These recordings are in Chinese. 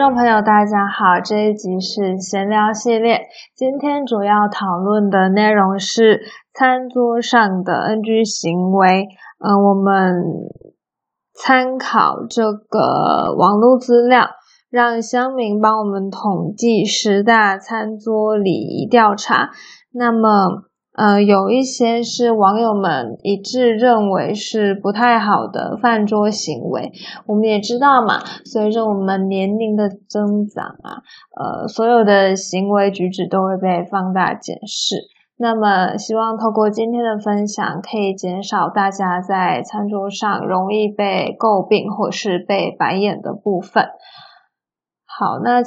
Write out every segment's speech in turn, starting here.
众朋友，大家好，这一集是闲聊系列。今天主要讨论的内容是餐桌上的 NG 行为。嗯，我们参考这个网络资料，让乡民帮我们统计十大餐桌礼仪调查。那么。呃，有一些是网友们一致认为是不太好的饭桌行为。我们也知道嘛，随着我们年龄的增长啊，呃，所有的行为举止都会被放大检视。那么，希望透过今天的分享，可以减少大家在餐桌上容易被诟病或是被白眼的部分。好，那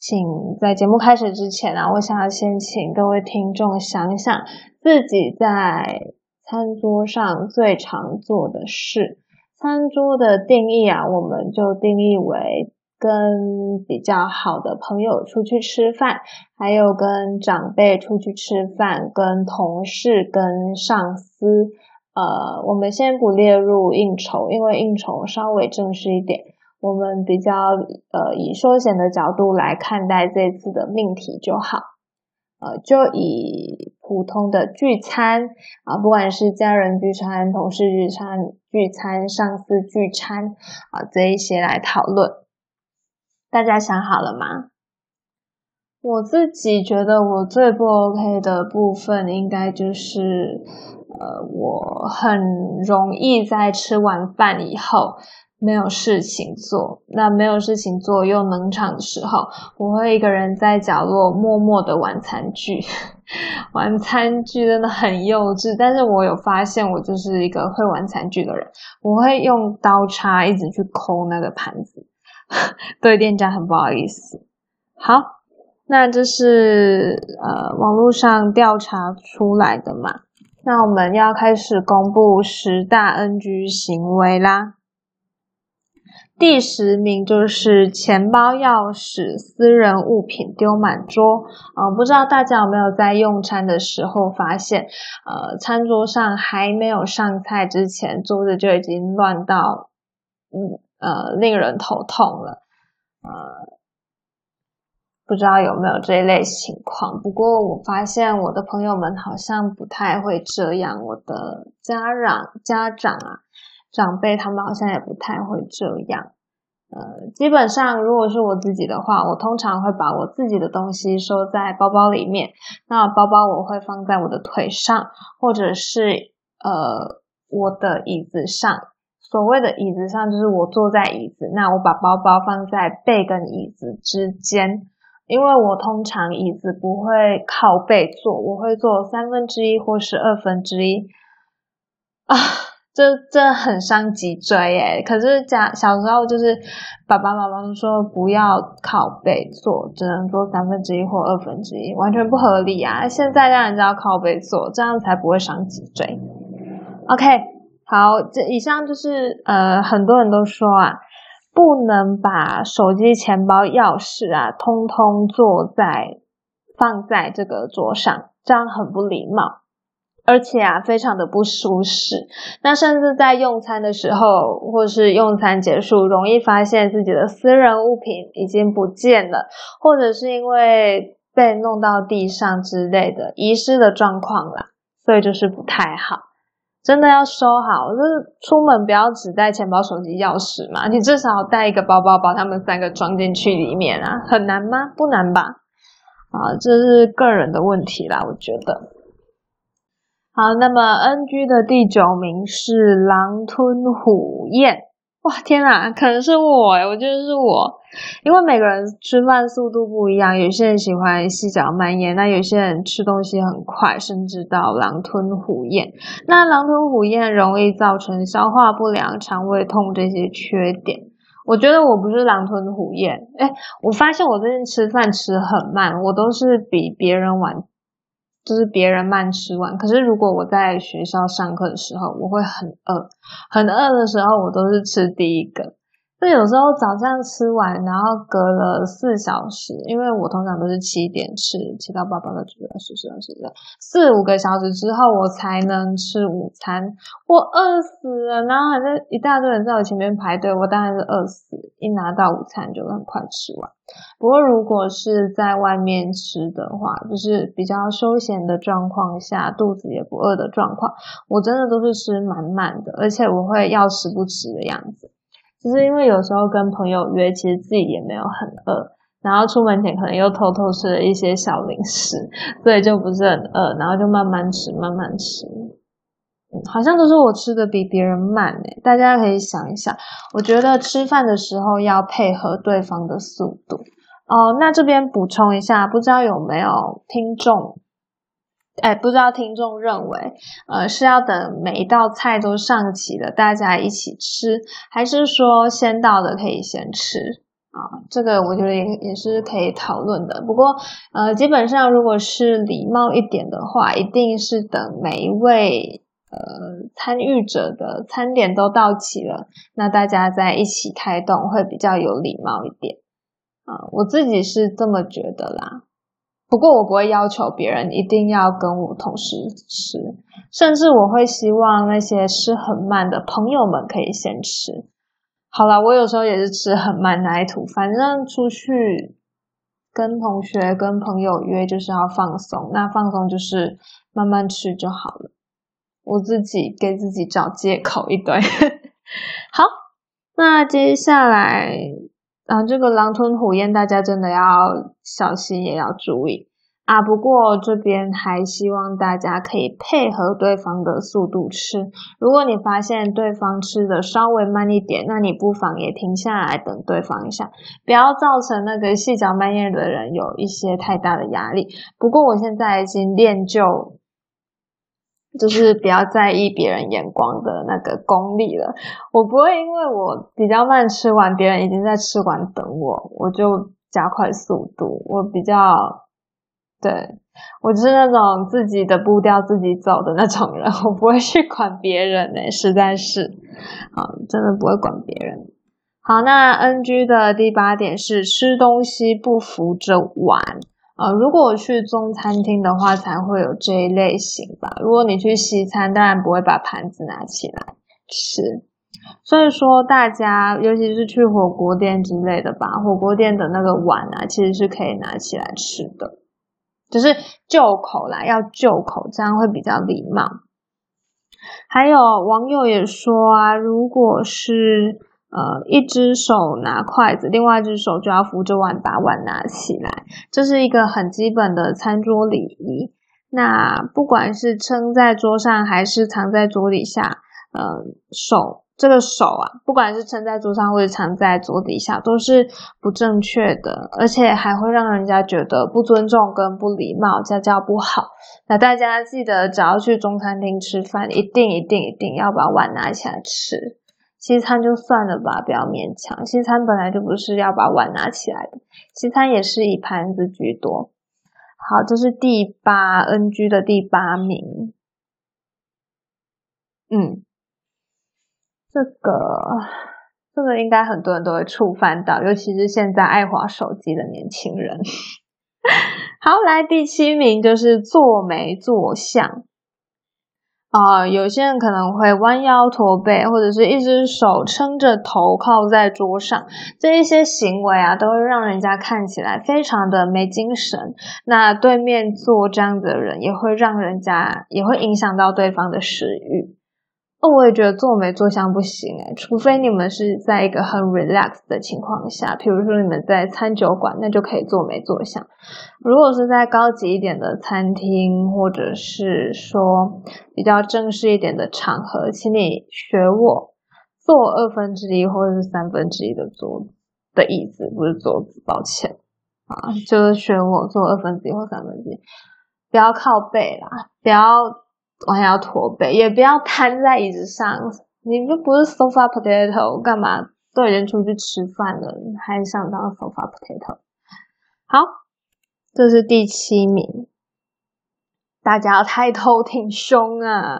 请在节目开始之前啊，我想要先请各位听众想一想。自己在餐桌上最常做的事，餐桌的定义啊，我们就定义为跟比较好的朋友出去吃饭，还有跟长辈出去吃饭，跟同事、跟上司。呃，我们先不列入应酬，因为应酬稍微正式一点，我们比较呃以休闲的角度来看待这次的命题就好。呃，就以普通的聚餐啊，不管是家人聚餐、同事聚餐、聚餐、上司聚餐啊，这一些来讨论。大家想好了吗？我自己觉得我最不 OK 的部分，应该就是呃，我很容易在吃完饭以后。没有事情做，那没有事情做又冷场的时候，我会一个人在角落默默的玩餐具。玩餐具真的很幼稚，但是我有发现，我就是一个会玩餐具的人。我会用刀叉一直去抠那个盘子，对店家很不好意思。好，那这是呃网络上调查出来的嘛？那我们要开始公布十大 NG 行为啦。第十名就是钱包、钥匙、私人物品丢满桌啊！不知道大家有没有在用餐的时候发现，呃，餐桌上还没有上菜之前，桌子就已经乱到，嗯呃，令人头痛了。呃，不知道有没有这一类情况？不过我发现我的朋友们好像不太会这样，我的家长家长啊。长辈他们好像也不太会这样，呃，基本上如果是我自己的话，我通常会把我自己的东西收在包包里面，那包包我会放在我的腿上，或者是呃我的椅子上。所谓的椅子上就是我坐在椅子，那我把包包放在背跟椅子之间，因为我通常椅子不会靠背坐，我会坐三分之一或是二分之一啊。这这很伤脊椎耶！可是家小时候就是爸爸妈妈说不要靠背坐，只能坐三分之一或二分之一，完全不合理啊！现在让人家靠背坐，这样才不会伤脊椎。OK，好，这以上就是呃很多人都说啊，不能把手机、钱包、钥匙啊通通坐在放在这个桌上，这样很不礼貌。而且啊，非常的不舒适。那甚至在用餐的时候，或是用餐结束，容易发现自己的私人物品已经不见了，或者是因为被弄到地上之类的遗失的状况啦。所以就是不太好，真的要收好。就是出门不要只带钱包、手机、钥匙嘛，你至少带一个包包，把他们三个装进去里面啊。很难吗？不难吧？啊，这是个人的问题啦，我觉得。好，那么 NG 的第九名是狼吞虎咽。哇，天哪，可能是我诶我觉得是我，因为每个人吃饭速度不一样，有些人喜欢细嚼慢咽，那有些人吃东西很快，甚至到狼吞虎咽。那狼吞虎咽容易造成消化不良、肠胃痛这些缺点。我觉得我不是狼吞虎咽，哎，我发现我最近吃饭吃很慢，我都是比别人晚。就是别人慢吃完，可是如果我在学校上课的时候，我会很饿，很饿的时候，我都是吃第一个。就有时候早上吃完，然后隔了四小时，因为我通常都是七点吃，七到八八个九个十十二十一四五个小时之后，我才能吃午餐。我饿死了，然后还在一大堆人在我前面排队，我当然是饿死。一拿到午餐就很快吃完。不过如果是在外面吃的话，就是比较休闲的状况下，肚子也不饿的状况，我真的都是吃满满的，而且我会要吃不吃的样子。就是因为有时候跟朋友约，其实自己也没有很饿，然后出门前可能又偷偷吃了一些小零食，所以就不是很饿，然后就慢慢吃，慢慢吃。好像都是我吃的比别人慢诶，大家可以想一想。我觉得吃饭的时候要配合对方的速度哦。那这边补充一下，不知道有没有听众，哎，不知道听众认为，呃，是要等每一道菜都上齐了，大家一起吃，还是说先到的可以先吃啊？这个我觉得也也是可以讨论的。不过，呃，基本上如果是礼貌一点的话，一定是等每一位。呃，参与者的餐点都到齐了，那大家在一起开动会比较有礼貌一点啊。我自己是这么觉得啦。不过我不会要求别人一定要跟我同时吃，甚至我会希望那些吃很慢的朋友们可以先吃。好了，我有时候也是吃很慢那一吐，反正出去跟同学、跟朋友约就是要放松，那放松就是慢慢吃就好了。我自己给自己找借口一堆。好，那接下来啊，这个狼吞虎咽，大家真的要小心，也要注意啊。不过这边还希望大家可以配合对方的速度吃。如果你发现对方吃的稍微慢一点，那你不妨也停下来等对方一下，不要造成那个细嚼慢咽的人有一些太大的压力。不过我现在已经练就。就是不要在意别人眼光的那个功力了。我不会因为我比较慢吃完，别人已经在吃完等我，我就加快速度。我比较，对我就是那种自己的步调自己走的那种人，我不会去管别人呢，实在是，好，真的不会管别人。好，那 NG 的第八点是吃东西不扶着碗。呃，如果去中餐厅的话，才会有这一类型吧。如果你去西餐，当然不会把盘子拿起来吃。所以说，大家尤其是去火锅店之类的吧，火锅店的那个碗啊，其实是可以拿起来吃的，就是就口啦，要就口，这样会比较礼貌。还有网友也说啊，如果是。呃，一只手拿筷子，另外一只手就要扶着碗把碗拿起来，这是一个很基本的餐桌礼仪。那不管是撑在桌上还是藏在桌底下，呃，手这个手啊，不管是撑在桌上或者藏在桌底下，都是不正确的，而且还会让人家觉得不尊重跟不礼貌，家教不好。那大家记得，只要去中餐厅吃饭，一定一定一定要把碗拿起来吃。西餐就算了吧，不要勉强。西餐本来就不是要把碗拿起来的，西餐也是以盘子居多。好，这是第八 NG 的第八名。嗯，这个这个应该很多人都会触犯到，尤其是现在爱滑手机的年轻人。好，来第七名就是做没做相。啊，有些人可能会弯腰驼背，或者是一只手撑着头靠在桌上，这一些行为啊，都会让人家看起来非常的没精神。那对面坐这样子的人，也会让人家，也会影响到对方的食欲。哦，我也觉得坐没坐相不行诶除非你们是在一个很 relax 的情况下，比如说你们在餐酒馆，那就可以坐没坐相。如果是在高级一点的餐厅，或者是说比较正式一点的场合，请你学我坐二分之一或者是三分之一的桌的椅子，不是桌子，抱歉啊，就是学我坐二分之一或三分之一，不要靠背啦，不要。弯腰驼背，也不要瘫在椅子上。你们不是 sofa potato，干嘛？都已经出去吃饭了，还想当 sofa potato？好，这是第七名。大家抬头挺胸啊！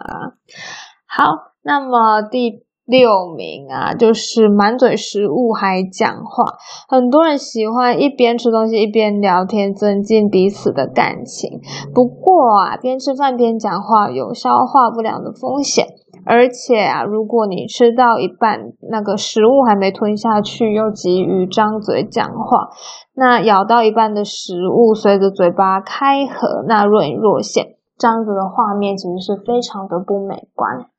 好，那么第。六名啊，就是满嘴食物还讲话。很多人喜欢一边吃东西一边聊天，增进彼此的感情。不过啊，边吃饭边讲话有消化不良的风险。而且啊，如果你吃到一半，那个食物还没吞下去，又急于张嘴讲话，那咬到一半的食物随着嘴巴开合，那若隐若现，这样子的画面其实是非常的不美观。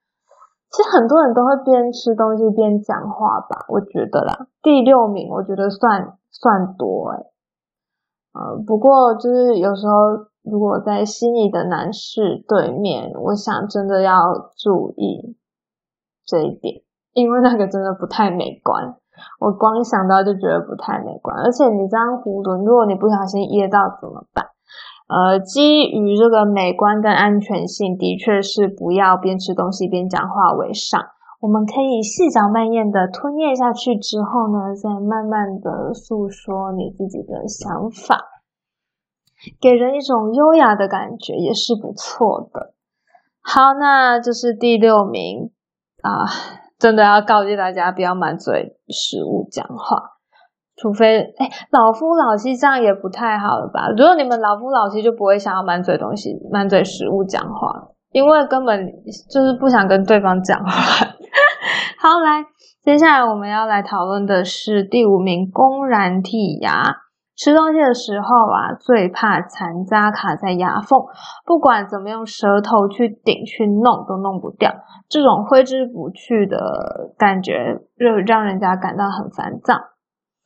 其实很多人都会边吃东西边讲话吧，我觉得啦。第六名，我觉得算算多诶呃，不过就是有时候。如果在悉尼的男士对面，我想真的要注意这一点，因为那个真的不太美观。我光想到就觉得不太美观，而且你这样囫囵，如果你不小心噎到怎么办？呃，基于这个美观跟安全性，的确是不要边吃东西边讲话为上。我们可以细嚼慢咽的吞咽下去之后呢，再慢慢的诉说你自己的想法。给人一种优雅的感觉，也是不错的。好，那这是第六名啊，真的要告诫大家不要满嘴食物讲话，除非哎老夫老妻这样也不太好了吧？如果你们老夫老妻，就不会想要满嘴东西、满嘴食物讲话，因为根本就是不想跟对方讲话。好，来，接下来我们要来讨论的是第五名，公然剔牙。吃东西的时候啊，最怕残渣卡在牙缝，不管怎么用舌头去顶去弄，都弄不掉。这种挥之不去的感觉，就让人家感到很烦躁。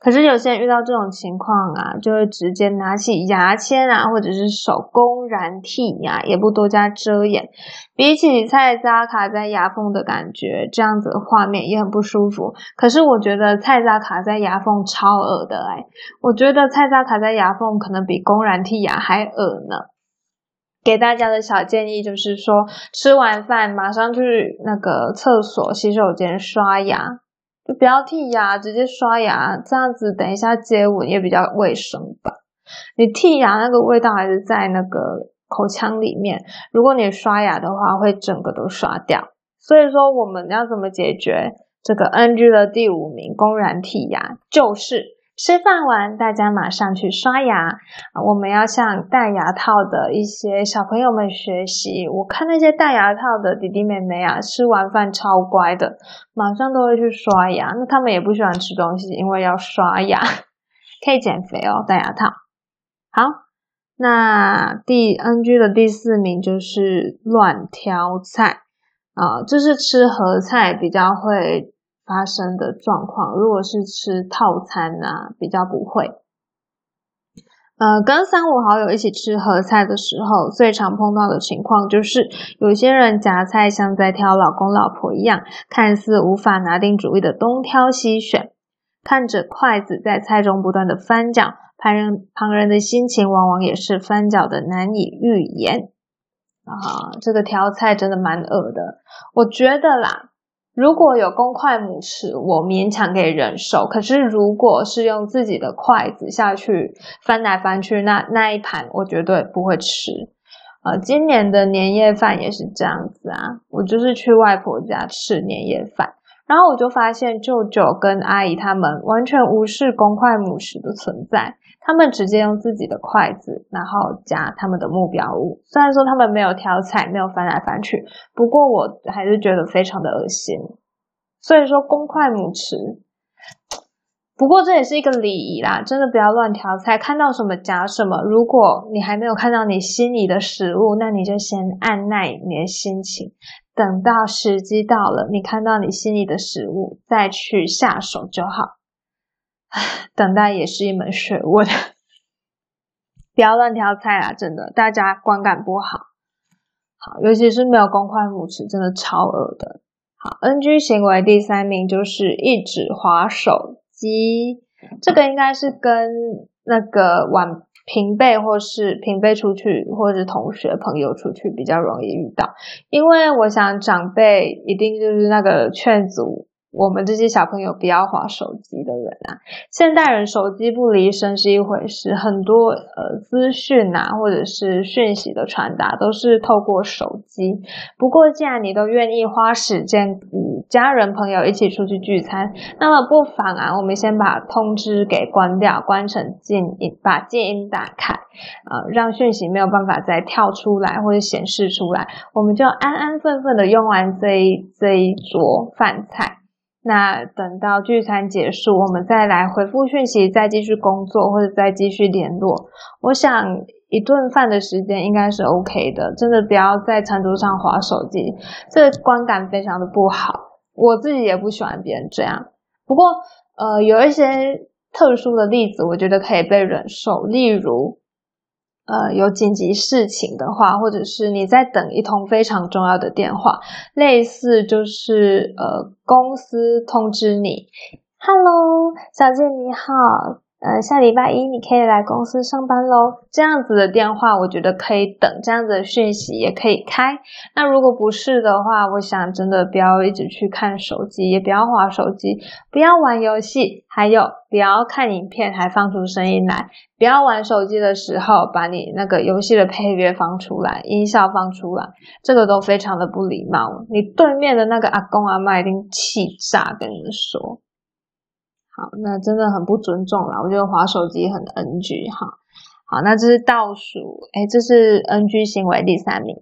可是有些人遇到这种情况啊，就会直接拿起牙签啊，或者是手公然剔牙，也不多加遮掩。比起菜渣卡在牙缝的感觉，这样子的画面也很不舒服。可是我觉得菜渣卡在牙缝超恶的哎，我觉得菜渣卡在牙缝可能比公然剔牙还恶呢。给大家的小建议就是说，吃完饭马上去那个厕所洗手间刷牙。就不要剔牙，直接刷牙，这样子等一下接吻也比较卫生吧。你剔牙那个味道还是在那个口腔里面，如果你刷牙的话，会整个都刷掉。所以说，我们要怎么解决这个 NG 的第五名公然剔牙，就是。吃饭完，大家马上去刷牙。我们要向戴牙套的一些小朋友们学习。我看那些戴牙套的弟弟妹妹啊，吃完饭超乖的，马上都会去刷牙。那他们也不喜欢吃东西，因为要刷牙，可以减肥哦。戴牙套。好，那第 NG 的第四名就是乱挑菜啊，就是吃合菜比较会。发生的状况，如果是吃套餐啊，比较不会。呃，跟三五好友一起吃合菜的时候，最常碰到的情况就是，有些人夹菜像在挑老公老婆一样，看似无法拿定主意的东挑西选，看着筷子在菜中不断的翻搅，旁人旁人的心情往往也是翻搅的难以预言。啊，这个挑菜真的蛮恶的，我觉得啦。如果有公筷母匙，我勉强可以忍受。可是如果是用自己的筷子下去翻来翻去，那那一盘我绝对不会吃。呃，今年的年夜饭也是这样子啊，我就是去外婆家吃年夜饭，然后我就发现舅舅跟阿姨他们完全无视公筷母匙的存在。他们直接用自己的筷子，然后夹他们的目标物。虽然说他们没有挑菜，没有翻来翻去，不过我还是觉得非常的恶心。所以说公筷母匙，不过这也是一个礼仪啦，真的不要乱挑菜，看到什么夹什么。如果你还没有看到你心里的食物，那你就先按耐你的心情，等到时机到了，你看到你心里的食物，再去下手就好。等待也是一门学问，不要乱挑菜啊！真的，大家观感不好。好，尤其是没有公筷母匙，真的超恶的。好，NG 行为第三名就是一直划手机，这个应该是跟那个晚平辈或是平辈出去，或者同学朋友出去比较容易遇到，因为我想长辈一定就是那个劝阻。我们这些小朋友不要划手机的人啊。现代人手机不离身是一回事，很多呃资讯啊或者是讯息的传达都是透过手机。不过既然你都愿意花时间与家人朋友一起出去聚餐，那么不妨啊，我们先把通知给关掉，关成静音，把静音打开，呃，让讯息没有办法再跳出来或者显示出来，我们就安安分分的用完这一这一桌饭菜。那等到聚餐结束，我们再来回复讯息，再继续工作或者再继续联络。我想一顿饭的时间应该是 OK 的，真的不要在餐桌上划手机，这观感非常的不好。我自己也不喜欢别人这样。不过，呃，有一些特殊的例子，我觉得可以被忍受，例如。呃，有紧急事情的话，或者是你在等一通非常重要的电话，类似就是呃，公司通知你，Hello，小姐你好。呃，下礼拜一你可以来公司上班喽。这样子的电话，我觉得可以等；这样子的讯息也可以开。那如果不是的话，我想真的不要一直去看手机，也不要划手机，不要玩游戏，还有不要看影片还放出声音来。不要玩手机的时候把你那个游戏的配乐放出来，音效放出来，这个都非常的不礼貌。你对面的那个阿公阿妈一定气炸，跟你们说。好，那真的很不尊重了。我觉得划手机很 NG 哈。好，那这是倒数，哎，这是 NG 行为第三名。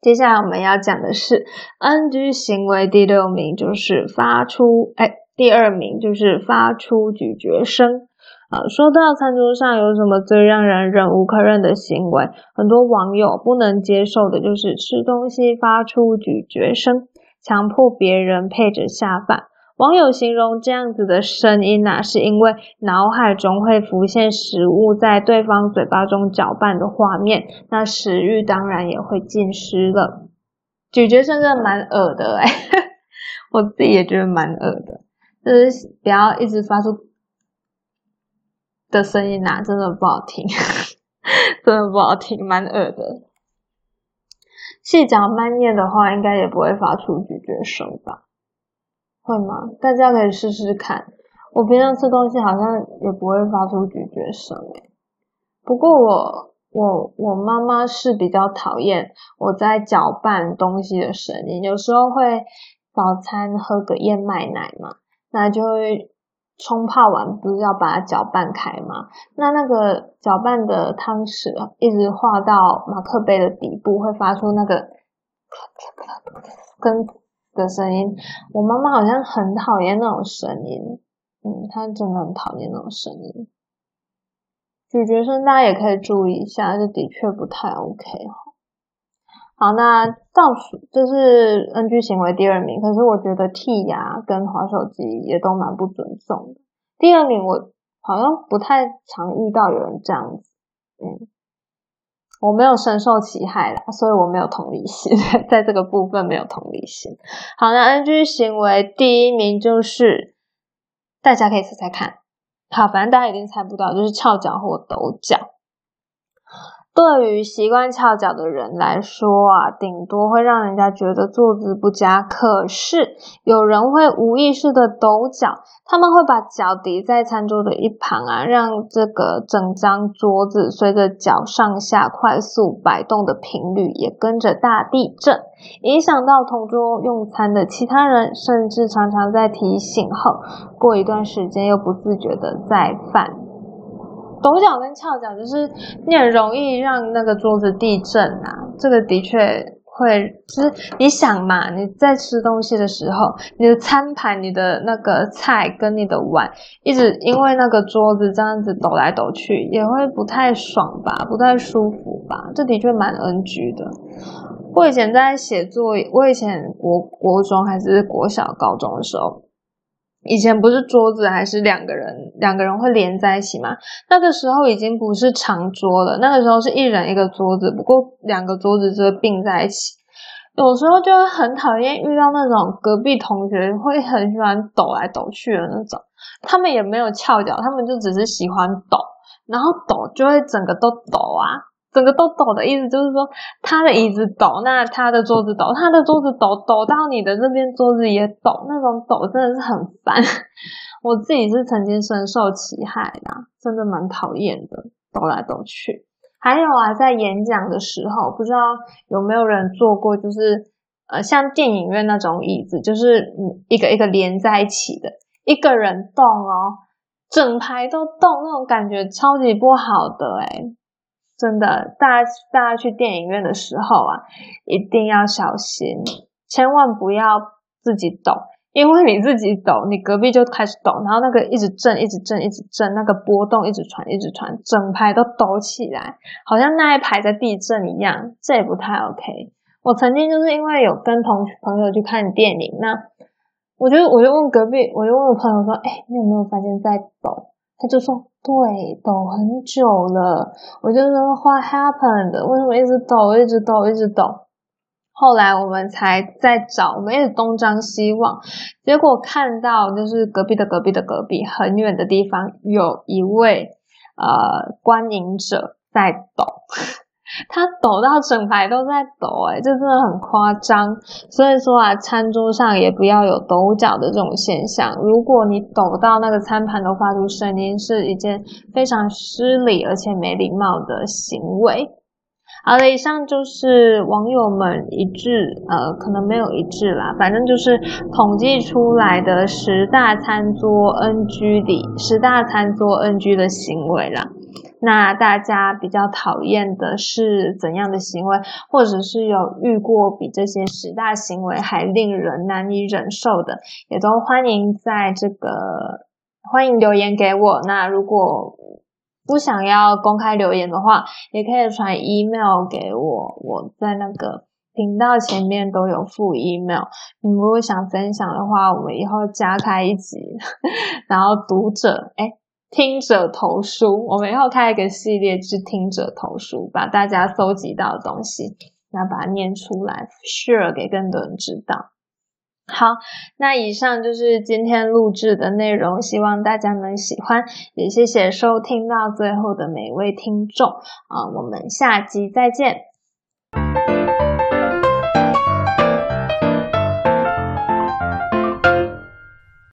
接下来我们要讲的是 NG 行为第六名，就是发出，哎，第二名就是发出咀嚼声。啊，说到餐桌上有什么最让人忍无可忍的行为，很多网友不能接受的就是吃东西发出咀嚼声，强迫别人配着下饭。网友形容这样子的声音啊，是因为脑海中会浮现食物在对方嘴巴中搅拌的画面，那食欲当然也会浸湿了。咀嚼声真的蛮恶的哎，我自己也觉得蛮恶的，就是不要一直发出的声音啊，真的不好听，真的不好听，蛮恶的。细嚼慢咽的话，应该也不会发出咀嚼声吧。会吗？大家可以试试看。我平常吃东西好像也不会发出咀嚼声诶。不过我我我妈妈是比较讨厌我在搅拌东西的声音。有时候会早餐喝个燕麦奶嘛，那就会冲泡完不是要把它搅拌开嘛？那那个搅拌的汤匙一直画到马克杯的底部，会发出那个跟。的声音，我妈妈好像很讨厌那种声音，嗯，她真的很讨厌那种声音。咀嚼声大家也可以注意一下，这的确不太 OK 哈。好，那倒数这是 NG 行为第二名，可是我觉得剔牙跟滑手机也都蛮不尊重的。第二名我好像不太常遇到有人这样子，嗯。我没有深受其害啦，所以我没有同理心，在这个部分没有同理心。好，那 NG 行为第一名就是，大家可以猜猜看，好，反正大家一定猜不到，就是翘脚或抖脚。对于习惯翘脚的人来说啊，顶多会让人家觉得坐姿不佳。可是有人会无意识的抖脚，他们会把脚抵在餐桌的一旁啊，让这个整张桌子随着脚上下快速摆动的频率也跟着大地震，影响到同桌用餐的其他人，甚至常常在提醒后，过一段时间又不自觉的再犯。抖脚跟翘脚，就是你很容易让那个桌子地震啊。这个的确会，就是你想嘛，你在吃东西的时候，你的餐盘、你的那个菜跟你的碗，一直因为那个桌子这样子抖来抖去，也会不太爽吧，不太舒服吧。这的确蛮 NG 的。我以前在写作业，我以前国国中还是国小、高中的时候。以前不是桌子还是两个人，两个人会连在一起嘛？那个时候已经不是长桌了，那个时候是一人一个桌子，不过两个桌子就会并在一起。有时候就会很讨厌遇到那种隔壁同学会很喜欢抖来抖去的那种，他们也没有翘脚，他们就只是喜欢抖，然后抖就会整个都抖啊。整个都抖的意思就是说，他的椅子抖，那他的桌子抖，他的桌子抖，抖到你的这边桌子也抖，那种抖真的是很烦。我自己是曾经深受其害的，真的蛮讨厌的，抖来抖去。还有啊，在演讲的时候，不知道有没有人坐过，就是呃，像电影院那种椅子，就是，一个一个连在一起的，一个人动哦，整排都动，那种感觉超级不好的诶真的，大家大家去电影院的时候啊，一定要小心，千万不要自己抖。因为你自己抖，你隔壁就开始抖，然后那个一直震，一直震，一直震，那个波动一直传，一直传，整排都抖起来，好像那一排在地震一样，这也不太 OK。我曾经就是因为有跟同朋友去看电影，那我就我就问隔壁，我就问我朋友说：“哎，你有没有发现在抖？”他就说：“对，抖很久了。”我就说：“What happened？为什么一直抖，一直抖，一直抖？”后来我们才在找，我们一直东张西望，结果看到就是隔壁的隔壁的隔壁，很远的地方有一位呃观影者在抖，他抖到整排都在抖，诶这真的很夸张。所以说啊，餐桌上也不要有抖脚的这种现象。如果你抖到那个餐盘都发出声音，是一件非常失礼而且没礼貌的行为。好了，以上就是网友们一致，呃，可能没有一致啦，反正就是统计出来的十大餐桌 NG 里，十大餐桌 NG 的行为啦。那大家比较讨厌的是怎样的行为，或者是有遇过比这些十大行为还令人难以忍受的，也都欢迎在这个欢迎留言给我。那如果不想要公开留言的话，也可以传 email 给我，我在那个频道前面都有附 email。你们如果想分享的话，我们以后加开一集，然后读者哎听者投书，我们以后开一个系列是听者投书，把大家搜集到的东西，然后把它念出来，share 给更多人知道。好，那以上就是今天录制的内容，希望大家能喜欢，也谢谢收听到最后的每位听众啊，我们下集再见。